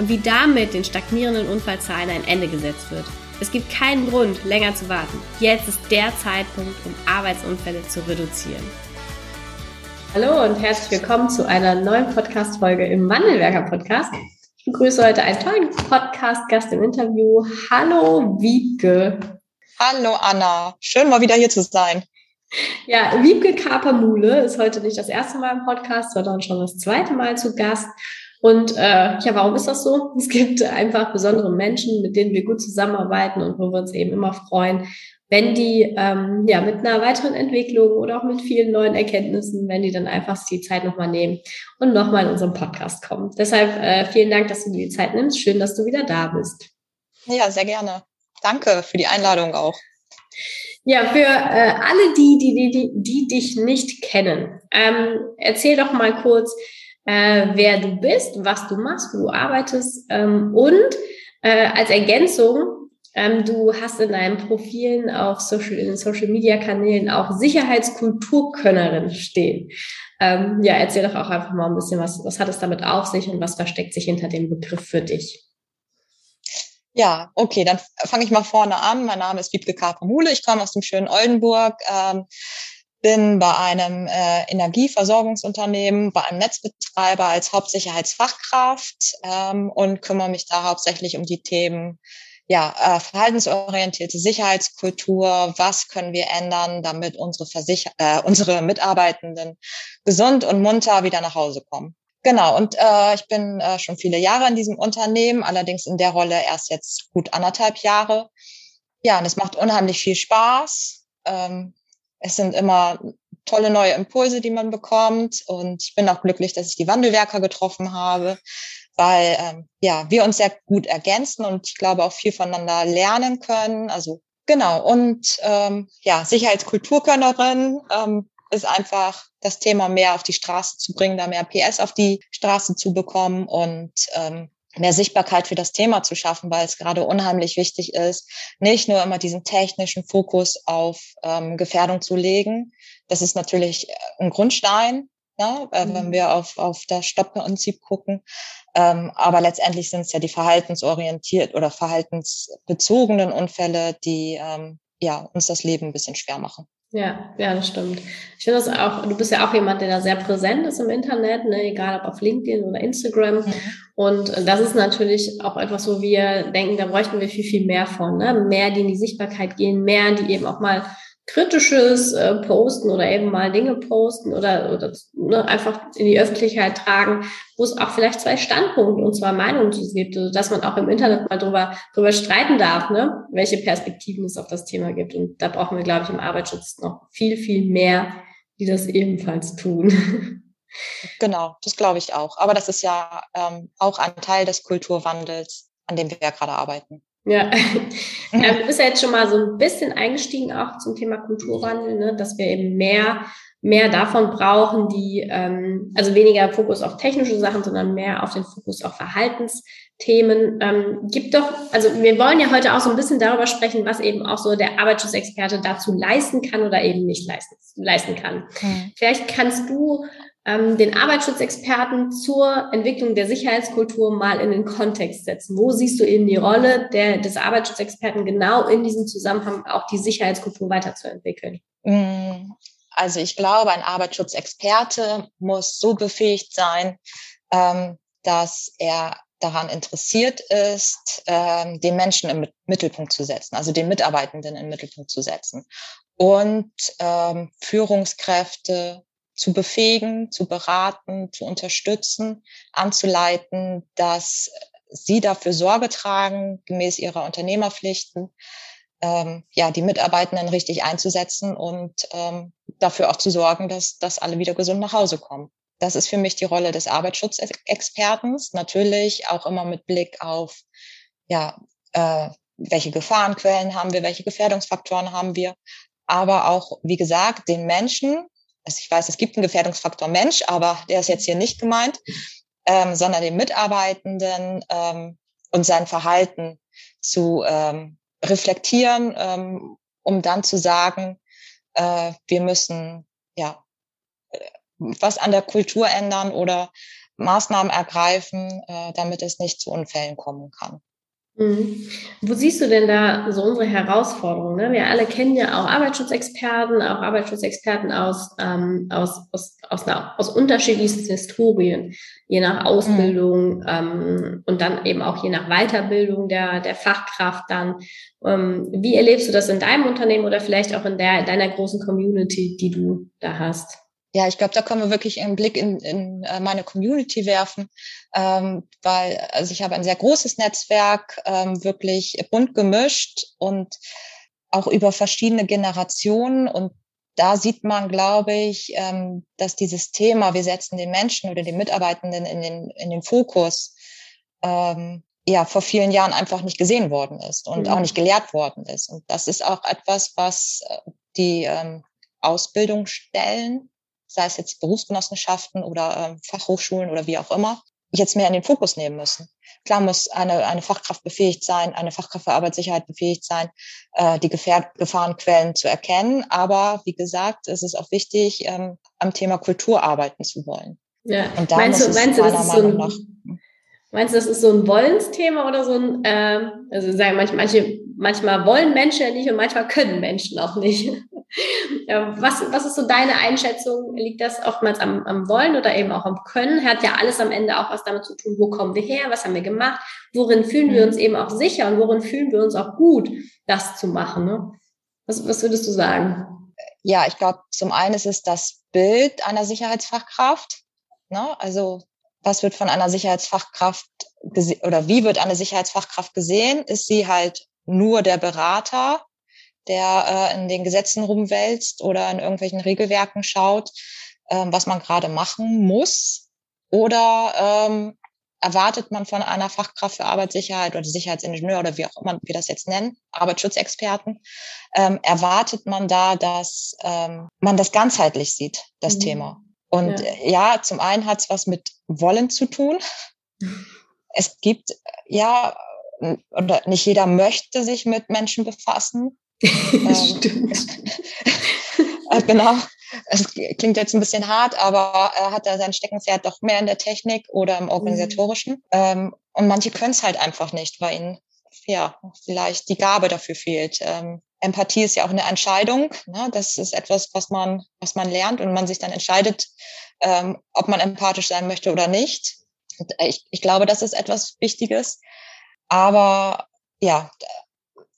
und wie damit den stagnierenden Unfallzahlen ein Ende gesetzt wird. Es gibt keinen Grund, länger zu warten. Jetzt ist der Zeitpunkt, um Arbeitsunfälle zu reduzieren. Hallo und herzlich willkommen zu einer neuen Podcast-Folge im Wandelwerker-Podcast. Ich begrüße heute einen tollen Podcast-Gast im Interview. Hallo, Wiebke. Hallo, Anna. Schön, mal wieder hier zu sein. Ja, Wiebke Kapermule ist heute nicht das erste Mal im Podcast, sondern schon das zweite Mal zu Gast. Und äh, ja, warum ist das so? Es gibt einfach besondere Menschen, mit denen wir gut zusammenarbeiten und wo wir uns eben immer freuen, wenn die ähm, ja mit einer weiteren Entwicklung oder auch mit vielen neuen Erkenntnissen, wenn die dann einfach die Zeit nochmal nehmen und nochmal in unseren Podcast kommen. Deshalb äh, vielen Dank, dass du dir die Zeit nimmst. Schön, dass du wieder da bist. Ja, sehr gerne. Danke für die Einladung auch. Ja, für äh, alle die, die, die, die, die dich nicht kennen, ähm, erzähl doch mal kurz, äh, wer du bist, was du machst, wo du arbeitest ähm, und äh, als Ergänzung, ähm, du hast in deinen Profilen auf Social, in Social Media Kanälen auch Sicherheitskulturkönnerin stehen. Ähm, ja, erzähl doch auch einfach mal ein bisschen, was, was hat es damit auf sich und was versteckt sich hinter dem Begriff für dich? Ja, okay, dann fange ich mal vorne an. Mein Name ist Wiebke Kaper-Mule, ich komme aus dem schönen Oldenburg. Ähm, bin bei einem äh, Energieversorgungsunternehmen, bei einem Netzbetreiber als Hauptsicherheitsfachkraft ähm, und kümmere mich da hauptsächlich um die Themen ja, äh, verhaltensorientierte Sicherheitskultur, was können wir ändern, damit unsere, Versicher äh, unsere Mitarbeitenden gesund und munter wieder nach Hause kommen. Genau, und äh, ich bin äh, schon viele Jahre in diesem Unternehmen, allerdings in der Rolle erst jetzt gut anderthalb Jahre. Ja, und es macht unheimlich viel Spaß. Ähm, es sind immer tolle neue Impulse, die man bekommt. Und ich bin auch glücklich, dass ich die Wandelwerker getroffen habe, weil ähm, ja wir uns sehr gut ergänzen und ich glaube auch viel voneinander lernen können. Also genau. Und ähm, ja, Sicherheitskulturkönnerin ähm, ist einfach das Thema mehr auf die Straße zu bringen, da mehr PS auf die Straße zu bekommen und ähm, mehr Sichtbarkeit für das Thema zu schaffen, weil es gerade unheimlich wichtig ist, nicht nur immer diesen technischen Fokus auf ähm, Gefährdung zu legen. Das ist natürlich äh, ein Grundstein, ne, äh, mhm. wenn wir auf, auf das Stoppprinzip gucken. Ähm, aber letztendlich sind es ja die verhaltensorientiert oder verhaltensbezogenen Unfälle, die ähm, ja, uns das Leben ein bisschen schwer machen. Ja, ja, das stimmt. Ich finde das auch, du bist ja auch jemand, der da sehr präsent ist im Internet, ne, egal ob auf LinkedIn oder Instagram. Mhm. Und das ist natürlich auch etwas, wo wir denken, da bräuchten wir viel, viel mehr von, ne? Mehr, die in die Sichtbarkeit gehen, mehr, die eben auch mal kritisches äh, posten oder eben mal Dinge posten oder, oder ne, einfach in die Öffentlichkeit tragen, wo es auch vielleicht zwei Standpunkte und zwei Meinungen gibt, also dass man auch im Internet mal drüber, drüber streiten darf, ne, welche Perspektiven es auf das Thema gibt. Und da brauchen wir, glaube ich, im Arbeitsschutz noch viel, viel mehr, die das ebenfalls tun. Genau, das glaube ich auch. Aber das ist ja ähm, auch ein Teil des Kulturwandels, an dem wir ja gerade arbeiten. Ja, ähm, du bist ja jetzt schon mal so ein bisschen eingestiegen auch zum Thema Kulturwandel, ne? dass wir eben mehr mehr davon brauchen, die ähm, also weniger Fokus auf technische Sachen, sondern mehr auf den Fokus auf Verhaltensthemen. Ähm, gibt doch, also wir wollen ja heute auch so ein bisschen darüber sprechen, was eben auch so der Arbeitsschutzexperte dazu leisten kann oder eben nicht leisten, leisten kann. Mhm. Vielleicht kannst du ähm, den Arbeitsschutzexperten zur Entwicklung der Sicherheitskultur mal in den Kontext setzen. Wo siehst du eben die Rolle der, des Arbeitsschutzexperten genau in diesem Zusammenhang auch die Sicherheitskultur weiterzuentwickeln? Mm, also ich glaube, ein Arbeitsschutzexperte muss so befähigt sein, ähm, dass er daran interessiert ist, ähm, den Menschen im Mittelpunkt zu setzen, also den Mitarbeitenden im Mittelpunkt zu setzen und ähm, Führungskräfte zu befähigen, zu beraten, zu unterstützen, anzuleiten, dass sie dafür Sorge tragen, gemäß ihrer Unternehmerpflichten, ähm, ja, die Mitarbeitenden richtig einzusetzen und ähm, dafür auch zu sorgen, dass, dass alle wieder gesund nach Hause kommen. das ist für mich die Rolle des Arbeitsschutzexperten. Natürlich auch immer mit Blick auf, ja, äh, welche Gefahrenquellen haben wir, welche Gefährdungsfaktoren haben wir, aber auch, wie gesagt, den Menschen, also ich weiß, es gibt einen Gefährdungsfaktor Mensch, aber der ist jetzt hier nicht gemeint, ähm, sondern den Mitarbeitenden ähm, und sein Verhalten zu ähm, reflektieren, ähm, um dann zu sagen, äh, wir müssen ja was an der Kultur ändern oder Maßnahmen ergreifen, äh, damit es nicht zu Unfällen kommen kann. Mhm. Wo siehst du denn da so unsere Herausforderungen? Ne? Wir alle kennen ja auch Arbeitsschutzexperten, auch Arbeitsschutzexperten aus, ähm, aus, aus, aus, einer, aus unterschiedlichsten Historien, je nach Ausbildung mhm. ähm, und dann eben auch je nach Weiterbildung der, der Fachkraft dann. Ähm, wie erlebst du das in deinem Unternehmen oder vielleicht auch in der, deiner großen Community, die du da hast? Ja, ich glaube, da können wir wirklich einen Blick in, in äh, meine Community werfen, ähm, weil also ich habe ein sehr großes Netzwerk, ähm, wirklich bunt gemischt und auch über verschiedene Generationen. Und da sieht man, glaube ich, ähm, dass dieses Thema, wir setzen den Menschen oder den Mitarbeitenden in den, in den Fokus, ähm, ja, vor vielen Jahren einfach nicht gesehen worden ist und mhm. auch nicht gelehrt worden ist. Und das ist auch etwas, was äh, die ähm, Ausbildungsstellen sei es jetzt Berufsgenossenschaften oder äh, Fachhochschulen oder wie auch immer, jetzt mehr in den Fokus nehmen müssen. Klar muss eine, eine Fachkraft befähigt sein, eine Fachkraft für Arbeitssicherheit befähigt sein, äh, die Gefähr Gefahrenquellen zu erkennen. Aber wie gesagt, es ist auch wichtig, ähm, am Thema Kultur arbeiten zu wollen. Ja. Und da meinst muss du, meinst es meiner Meinung so nach Meinst du, das ist so ein Wollensthema oder so ein, äh, also sagen manche, manche, manchmal wollen Menschen ja nicht und manchmal können Menschen auch nicht. Was, was ist so deine Einschätzung? Liegt das oftmals am, am Wollen oder eben auch am Können? Hat ja alles am Ende auch was damit zu tun, wo kommen wir her, was haben wir gemacht, worin fühlen wir mhm. uns eben auch sicher und worin fühlen wir uns auch gut, das zu machen. Ne? Was, was würdest du sagen? Ja, ich glaube, zum einen ist es das Bild einer Sicherheitsfachkraft. Ne? Also was wird von einer Sicherheitsfachkraft oder wie wird eine Sicherheitsfachkraft gesehen? Ist sie halt nur der Berater, der äh, in den Gesetzen rumwälzt oder in irgendwelchen Regelwerken schaut, äh, was man gerade machen muss? Oder ähm, erwartet man von einer Fachkraft für Arbeitssicherheit oder Sicherheitsingenieur oder wie auch immer wir das jetzt nennen, Arbeitsschutzexperten, ähm, erwartet man da, dass ähm, man das ganzheitlich sieht, das mhm. Thema. Und ja. ja, zum einen hat es was mit Wollen zu tun. Es gibt ja, oder nicht jeder möchte sich mit Menschen befassen. Stimmt. Äh, genau. Es klingt jetzt ein bisschen hart, aber er hat da sein Steckenpferd doch mehr in der Technik oder im Organisatorischen. Mhm. Ähm, und manche können es halt einfach nicht, weil ihnen ja vielleicht die Gabe dafür fehlt. Ähm, Empathie ist ja auch eine Entscheidung. Ne? Das ist etwas, was man, was man lernt und man sich dann entscheidet, ähm, ob man empathisch sein möchte oder nicht. Und äh, ich, ich glaube, das ist etwas Wichtiges. Aber ja,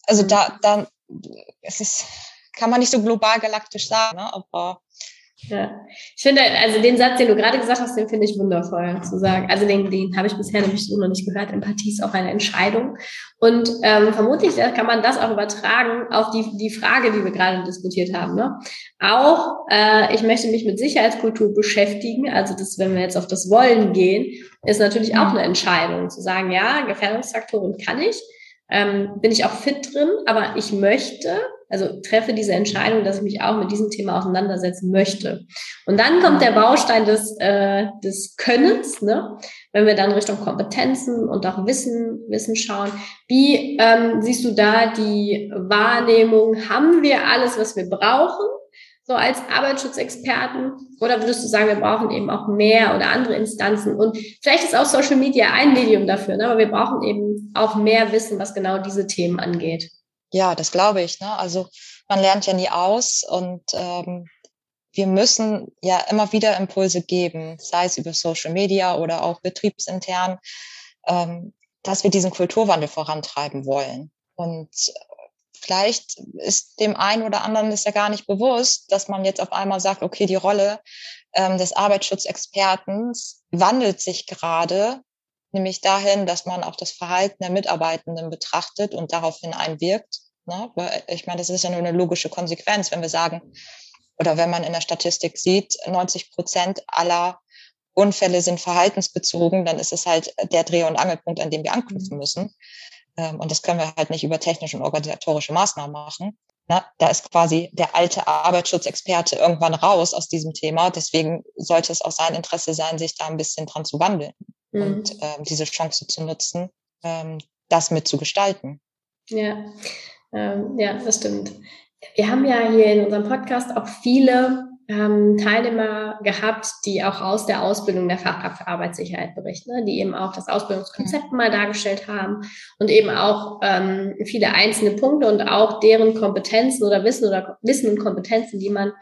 also da, da, es ist, kann man nicht so global galaktisch sagen, ne? aber ja, ich finde, also den Satz, den du gerade gesagt hast, den finde ich wundervoll zu sagen. Also den, den habe ich bisher nämlich so noch nicht gehört. Empathie ist auch eine Entscheidung. Und ähm, vermutlich kann man das auch übertragen auf die, die Frage, die wir gerade diskutiert haben. Ne? Auch, äh, ich möchte mich mit Sicherheitskultur beschäftigen. Also das, wenn wir jetzt auf das Wollen gehen, ist natürlich auch eine Entscheidung zu sagen, ja, Gefährdungsfaktoren kann ich ähm, bin ich auch fit drin, aber ich möchte, also treffe diese Entscheidung, dass ich mich auch mit diesem Thema auseinandersetzen möchte. Und dann kommt der Baustein des, äh, des Könnens, ne? wenn wir dann Richtung Kompetenzen und auch Wissen, Wissen schauen. Wie ähm, siehst du da die Wahrnehmung? Haben wir alles, was wir brauchen? So als Arbeitsschutzexperten? Oder würdest du sagen, wir brauchen eben auch mehr oder andere Instanzen? Und vielleicht ist auch Social Media ein Medium dafür, ne? aber wir brauchen eben auch mehr Wissen, was genau diese Themen angeht. Ja, das glaube ich. Ne? Also man lernt ja nie aus und ähm, wir müssen ja immer wieder Impulse geben, sei es über Social Media oder auch betriebsintern, ähm, dass wir diesen Kulturwandel vorantreiben wollen. Und vielleicht ist dem einen oder anderen ist ja gar nicht bewusst, dass man jetzt auf einmal sagt, okay, die Rolle ähm, des Arbeitsschutzexperten wandelt sich gerade, nämlich dahin, dass man auch das Verhalten der Mitarbeitenden betrachtet und daraufhin einwirkt. Ne? Weil ich meine, das ist ja nur eine logische Konsequenz, wenn wir sagen, oder wenn man in der Statistik sieht, 90 Prozent aller Unfälle sind verhaltensbezogen, dann ist es halt der Dreh- und Angelpunkt, an dem wir anknüpfen mhm. müssen. Ähm, und das können wir halt nicht über technische und organisatorische Maßnahmen machen. Na, da ist quasi der alte Arbeitsschutzexperte irgendwann raus aus diesem Thema. Deswegen sollte es auch sein Interesse sein, sich da ein bisschen dran zu wandeln mhm. und ähm, diese Chance zu nutzen, ähm, das mitzugestalten. Ja, ähm, ja, das stimmt. Wir haben ja hier in unserem Podcast auch viele ähm, Teilnehmer gehabt, die auch aus der Ausbildung der Fachkraft für Arbeitssicherheit berichten, ne? die eben auch das Ausbildungskonzept mal dargestellt haben und eben auch ähm, viele einzelne Punkte und auch deren Kompetenzen oder Wissen oder Wissen und Kompetenzen, die man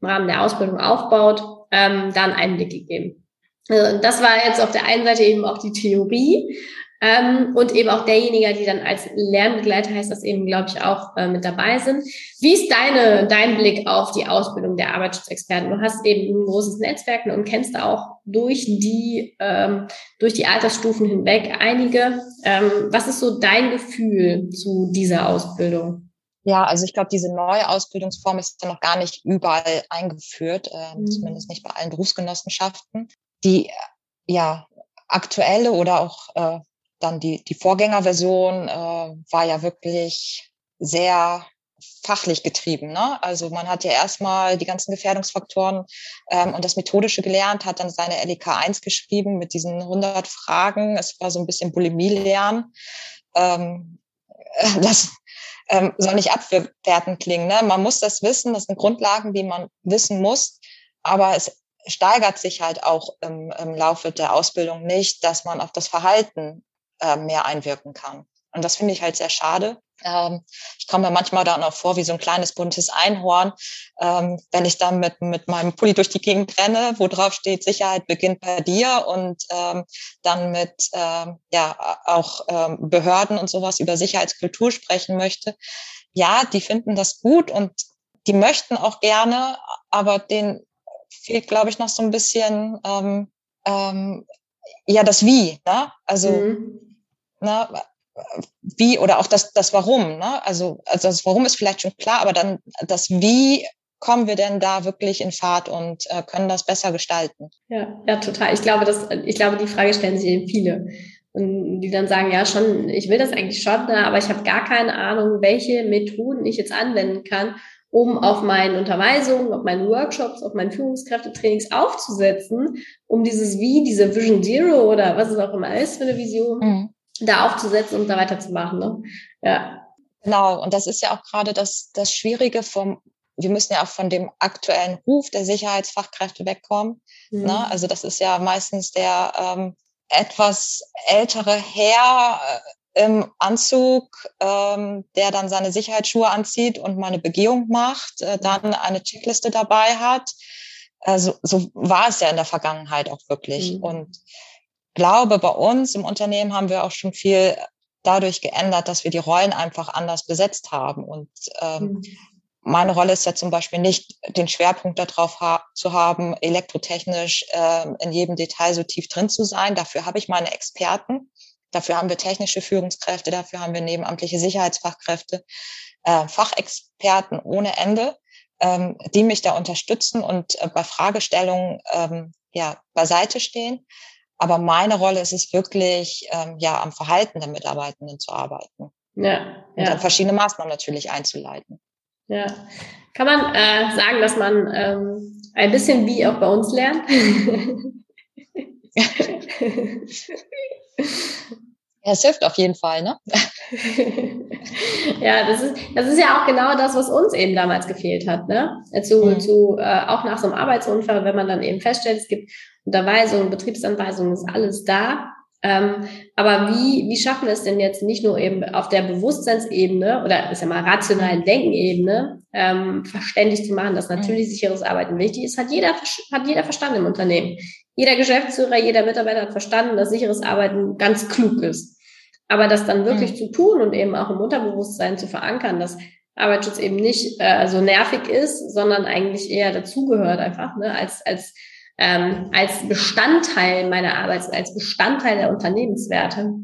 im Rahmen der Ausbildung aufbaut, ähm, dann Einblick gegeben. Also das war jetzt auf der einen Seite eben auch die Theorie ähm, und eben auch derjenige, die dann als Lernbegleiter heißt das eben, glaube ich, auch äh, mit dabei sind. Wie ist deine, dein Blick auf die Ausbildung der Arbeitsschutzexperten? Du hast eben ein großes Netzwerk und kennst auch durch die, ähm, durch die Altersstufen hinweg einige. Ähm, was ist so dein Gefühl zu dieser Ausbildung? Ja, also ich glaube, diese neue Ausbildungsform ist ja noch gar nicht überall eingeführt, äh, mhm. zumindest nicht bei allen Berufsgenossenschaften. Die ja aktuelle oder auch äh, dann die, die Vorgängerversion äh, war ja wirklich sehr fachlich getrieben. Ne? Also man hat ja erstmal die ganzen Gefährdungsfaktoren ähm, und das Methodische gelernt, hat dann seine LEK 1 geschrieben mit diesen 100 Fragen. Es war so ein bisschen Bulimie-Lernen. Ähm, das ähm, soll nicht abwertend klingen. Ne? Man muss das wissen, das sind Grundlagen, die man wissen muss, aber es steigert sich halt auch im, im Laufe der Ausbildung nicht, dass man auf das Verhalten äh, mehr einwirken kann. Und das finde ich halt sehr schade. Ähm, ich komme mir manchmal dann auch vor wie so ein kleines buntes Einhorn, ähm, wenn ich dann mit, mit meinem Pulli durch die Gegend renne, wo drauf steht, Sicherheit beginnt bei dir und ähm, dann mit ähm, ja auch ähm, Behörden und sowas über Sicherheitskultur sprechen möchte. Ja, die finden das gut und die möchten auch gerne, aber denen fehlt, glaube ich, noch so ein bisschen ähm, ähm, ja das Wie. Ne? Also mhm ne, wie oder auch das, das Warum. Ne? Also, also das Warum ist vielleicht schon klar, aber dann das Wie kommen wir denn da wirklich in Fahrt und äh, können das besser gestalten? Ja, ja, total. Ich glaube, das, ich glaube, die Frage stellen sich eben viele. Und die dann sagen, ja, schon, ich will das eigentlich schon, ne, aber ich habe gar keine Ahnung, welche Methoden ich jetzt anwenden kann, um auf meinen Unterweisungen, auf meinen Workshops, auf meinen Führungskräftetrainings aufzusetzen, um dieses Wie, diese Vision Zero oder was es auch immer ist für eine Vision, mhm da aufzusetzen und da weiterzumachen. Ne? Ja. Genau, und das ist ja auch gerade das, das Schwierige vom, wir müssen ja auch von dem aktuellen Ruf der Sicherheitsfachkräfte wegkommen. Mhm. Ne? Also das ist ja meistens der ähm, etwas ältere Herr äh, im Anzug, ähm, der dann seine Sicherheitsschuhe anzieht und mal eine Begehung macht, äh, dann eine Checkliste dabei hat. Also so war es ja in der Vergangenheit auch wirklich. Mhm. Und glaube, bei uns im Unternehmen haben wir auch schon viel dadurch geändert, dass wir die Rollen einfach anders besetzt haben. Und ähm, mhm. meine Rolle ist ja zum Beispiel nicht, den Schwerpunkt darauf ha zu haben, elektrotechnisch äh, in jedem Detail so tief drin zu sein. Dafür habe ich meine Experten. Dafür haben wir technische Führungskräfte, dafür haben wir nebenamtliche Sicherheitsfachkräfte, äh, Fachexperten ohne Ende, ähm, die mich da unterstützen und äh, bei Fragestellungen ähm, ja beiseite stehen. Aber meine Rolle ist es wirklich, ähm, ja, am Verhalten der Mitarbeitenden zu arbeiten. Ja, ja. Und dann verschiedene Maßnahmen natürlich einzuleiten. Ja. Kann man äh, sagen, dass man ähm, ein bisschen wie auch bei uns lernt? Ja, es hilft auf jeden Fall, ne? ja, das ist, das ist ja auch genau das, was uns eben damals gefehlt hat, ne? Zu, mhm. zu, äh, auch nach so einem Arbeitsunfall, wenn man dann eben feststellt, es gibt Unterweisungen, Betriebsanweisungen, ist alles da. Ähm, aber wie, wie schaffen wir es denn jetzt nicht nur eben auf der Bewusstseinsebene oder ist ja mal rationalen Denkenebene ähm, verständlich zu machen, dass natürlich mhm. sicheres Arbeiten wichtig ist, hat jeder, hat jeder verstanden im Unternehmen. Jeder Geschäftsführer, jeder Mitarbeiter hat verstanden, dass sicheres Arbeiten ganz klug ist. Aber das dann wirklich mhm. zu tun und eben auch im Unterbewusstsein zu verankern, dass Arbeitsschutz eben nicht äh, so nervig ist, sondern eigentlich eher dazugehört einfach, ne, als, als, ähm, als Bestandteil meiner Arbeit, als Bestandteil der Unternehmenswerte,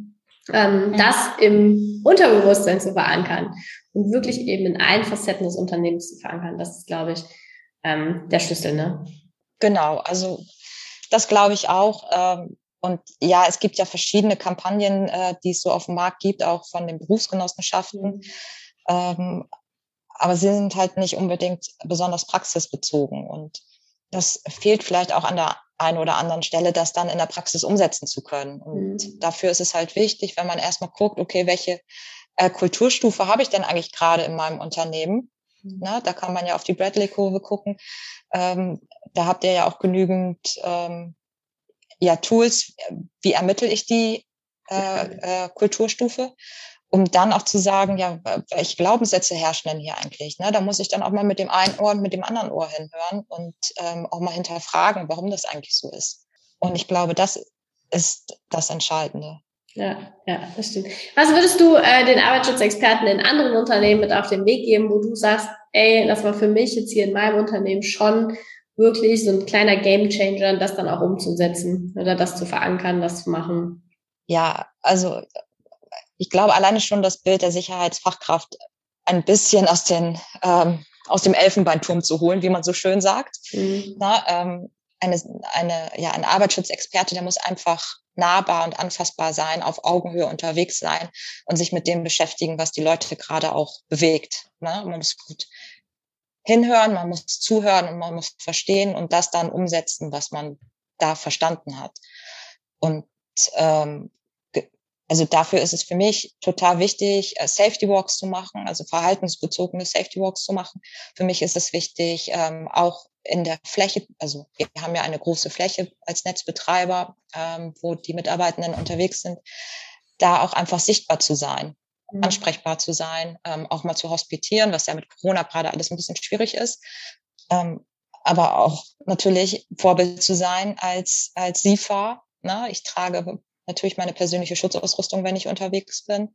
ähm, mhm. das im Unterbewusstsein zu verankern und wirklich eben in allen Facetten des Unternehmens zu verankern. Das ist, glaube ich, ähm, der Schlüssel. Ne? Genau, also Das glaube ich auch. Ähm, und ja, es gibt ja verschiedene Kampagnen, äh, die es so auf dem Markt gibt, auch von den Berufsgenossenschaften. Mhm. Ähm, aber sie sind halt nicht unbedingt besonders praxisbezogen. Und das fehlt vielleicht auch an der einen oder anderen Stelle, das dann in der Praxis umsetzen zu können. Und mhm. dafür ist es halt wichtig, wenn man erstmal guckt, okay, welche äh, Kulturstufe habe ich denn eigentlich gerade in meinem Unternehmen? Mhm. Na, da kann man ja auf die Bradley-Kurve gucken. Ähm, da habt ihr ja auch genügend ähm, ja, Tools. Wie ermittle ich die äh, äh, Kulturstufe? um dann auch zu sagen, ja, welche Glaubenssätze herrschen denn hier eigentlich? Ne? Da muss ich dann auch mal mit dem einen Ohr und mit dem anderen Ohr hinhören und ähm, auch mal hinterfragen, warum das eigentlich so ist. Und ich glaube, das ist das Entscheidende. Ja, ja, das stimmt. Was würdest du äh, den Arbeitsschutzexperten in anderen Unternehmen mit auf den Weg geben, wo du sagst, ey, das war für mich jetzt hier in meinem Unternehmen schon wirklich so ein kleiner Gamechanger, das dann auch umzusetzen oder das zu verankern, das zu machen? Ja, also ich glaube alleine schon das Bild der Sicherheitsfachkraft ein bisschen aus den ähm, aus dem Elfenbeinturm zu holen, wie man so schön sagt. Mhm. Na, ähm, eine, eine, ja, ein Arbeitsschutzexperte, der muss einfach nahbar und anfassbar sein, auf Augenhöhe unterwegs sein und sich mit dem beschäftigen, was die Leute gerade auch bewegt. Ne? Man muss gut hinhören, man muss zuhören und man muss verstehen und das dann umsetzen, was man da verstanden hat. Und ähm, also dafür ist es für mich total wichtig, äh, Safety Walks zu machen, also verhaltensbezogene Safety Walks zu machen. Für mich ist es wichtig, ähm, auch in der Fläche, also wir haben ja eine große Fläche als Netzbetreiber, ähm, wo die Mitarbeitenden unterwegs sind, da auch einfach sichtbar zu sein. Ansprechbar zu sein, ähm, auch mal zu hospitieren, was ja mit Corona gerade alles ein bisschen schwierig ist. Ähm, aber auch natürlich Vorbild zu sein als, als SIFA. Ne? Ich trage natürlich meine persönliche Schutzausrüstung, wenn ich unterwegs bin.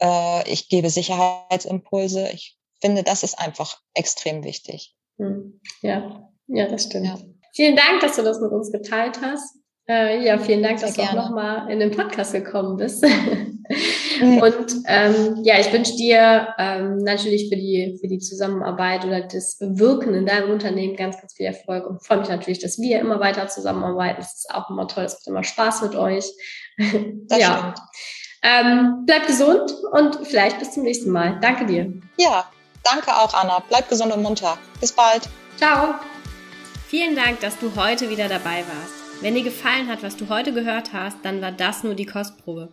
Äh, ich gebe Sicherheitsimpulse. Ich finde, das ist einfach extrem wichtig. Hm. Ja, ja, das stimmt. Ja. Vielen Dank, dass du das mit uns geteilt hast. Äh, ja, vielen Dank, Sehr dass gerne. du auch nochmal in den Podcast gekommen bist. Und ähm, ja, ich wünsche dir ähm, natürlich für die, für die Zusammenarbeit oder das Wirken in deinem Unternehmen ganz, ganz viel Erfolg und freue mich natürlich, dass wir immer weiter zusammenarbeiten. Das ist auch immer toll, es macht immer Spaß mit euch. Das ja. Ähm, bleib gesund und vielleicht bis zum nächsten Mal. Danke dir. Ja, danke auch, Anna. Bleib gesund und munter. Bis bald. Ciao. Vielen Dank, dass du heute wieder dabei warst. Wenn dir gefallen hat, was du heute gehört hast, dann war das nur die Kostprobe.